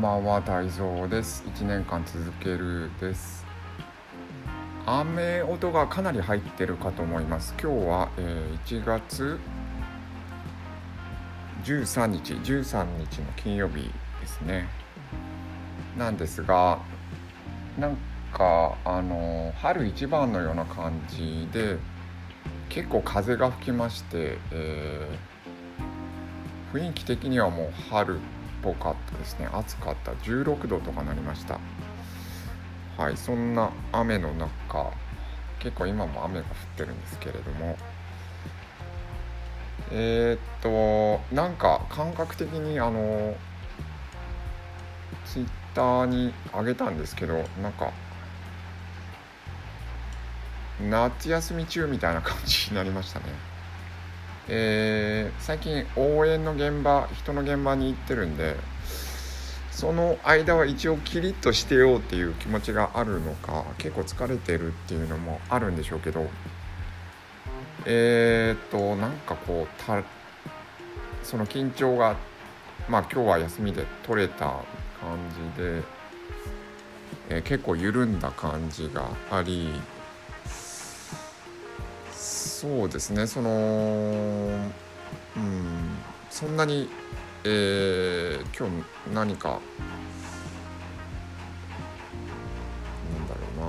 んばんは、泰造です。1年間続けるです。雨音がかなり入ってるかと思います。今日は、えー1月13日、13日の金曜日ですね。なんですが、なんか、あの、春一番のような感じで、結構風が吹きまして、えー雰囲気的にはもう春ぽかったですね。暑かった。16度とかなりました。はいそんな雨の中結構今も雨が降ってるんですけれども。えー、っとなんか感覚的にあのツイッターにあげたんですけどなんか夏休み中みたいな感じになりましたね。えー最近応援の現場人の現場に行ってるんでその間は一応キリッとしてようっていう気持ちがあるのか結構疲れてるっていうのもあるんでしょうけどえー、っとなんかこうたその緊張がまあ今日は休みで取れた感じで、えー結構緩んだ感じがありそうですね。そのうんそんなに、えー今日何かなんだろう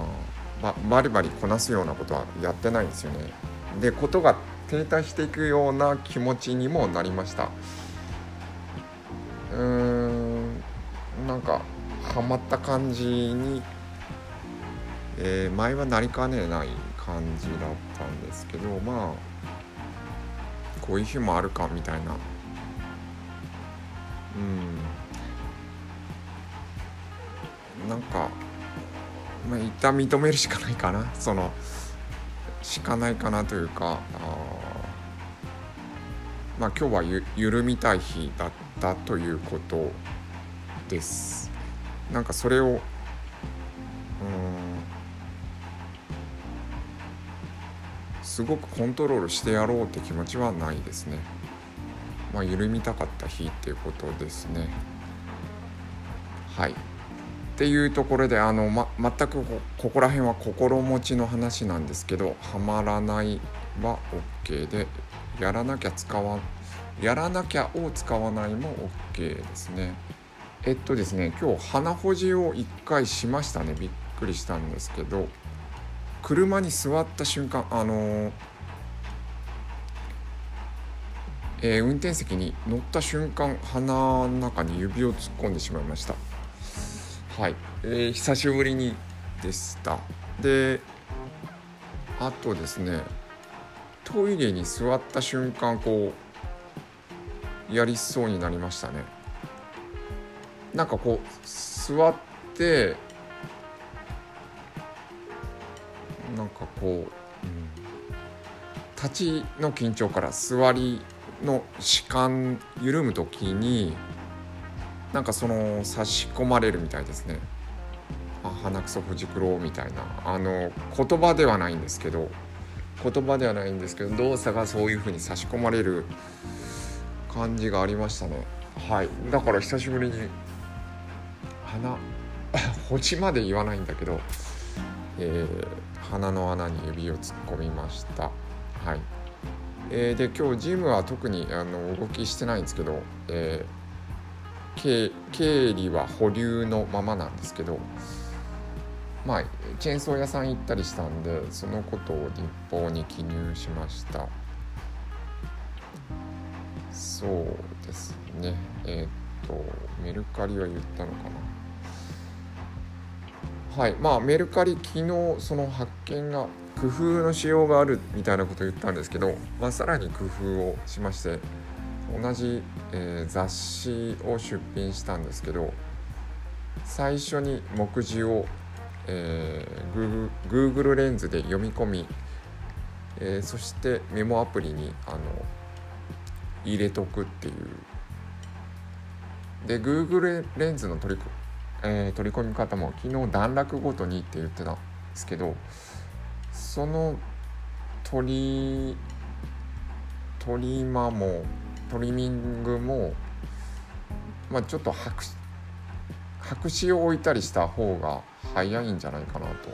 な。ばバリバリこなすようなことはやってないんですよね。でことが停滞していくような気持ちにもなりました。うーんなんかハマった感じに、えー前はなりかねない感じだったんですけどまあこういう日もあるかみたいな。うん。なんかまあ一旦認めるしかないかな。そのしかないかなというかあまあ今日はゆ緩みたい日だったということです。なんかそれをすごくコントロールしてやろうって気持ちはないですね。まあ緩みたかった日っていうことですね。はい。っていうところであの、ま、全くここら辺は心持ちの話なんですけどはまらないは OK でやらなきゃ使わやらなきゃを使わないも OK ですね。えっとですね今日鼻ほじを1回しましたねびっくりしたんですけど車に座った瞬間あのーえー運転席に乗った瞬間鼻の中に指を突っ込んでしまいました。はい、えー久しぶりにでした。であとですねトイレに座った瞬間こうやりそうになりましたね。なんかこう座ってなんかこう、うん、立ちの緊張から座りの弛緩緩む時になんかその差し込まれるみたいですね。あ鼻くそほじくろうみたいな。あの言葉ではないんですけど言葉ではないんですけど動作がそういう風に差し込まれる感じがありましたね。はい。だから久しぶりに鼻 ほじまで言わないんだけど、えー鼻の穴に指を突っ込みました。はい、えーで今日ジムは特にあの動きしてないんですけど、えー経経理は保留のままなんですけどまあチェーンソー屋さん行ったりしたんでそのことを日報に記入しました。そうですね。えーっとメルカリは言ったのかな。はい。まあメルカリ昨日その発見が工夫のしようがあるみたいなことを言ったんですけど、まあ、さらに工夫をしまして同じ、えー雑誌を出品したんですけど最初に目次を、えー、Google, レンズで読み込み、えーそしてメモアプリにあの入れとくっていう。で Google レンズの取り、えー取り込み方も昨日段落ごとにって言ってたんですけどその取りトリマもトリミングも、まあ、ちょっと白白紙を置いたりした方が早いんじゃないかなと。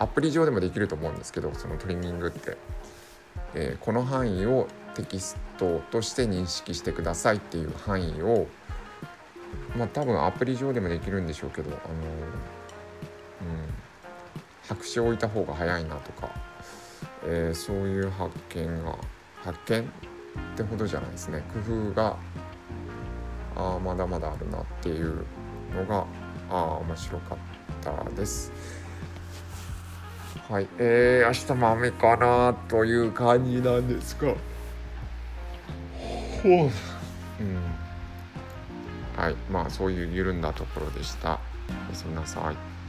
アプリ上でもできると思うんですけどそのトリミングって、えー、この範囲をテキストとして認識してくださいっていう範囲をまあ多分アプリ上でもできるんでしょうけどあのうん白紙を置いた方が早いなとか、えー、そういう発見が発見ってほどじゃないですね工夫があまだまだあるなっていうのがあ面白かったです。はい、えー、明日も雨かなという感じなんですが。ほう。うん。はい、まあそういう緩んだところでした。おやすみなさい。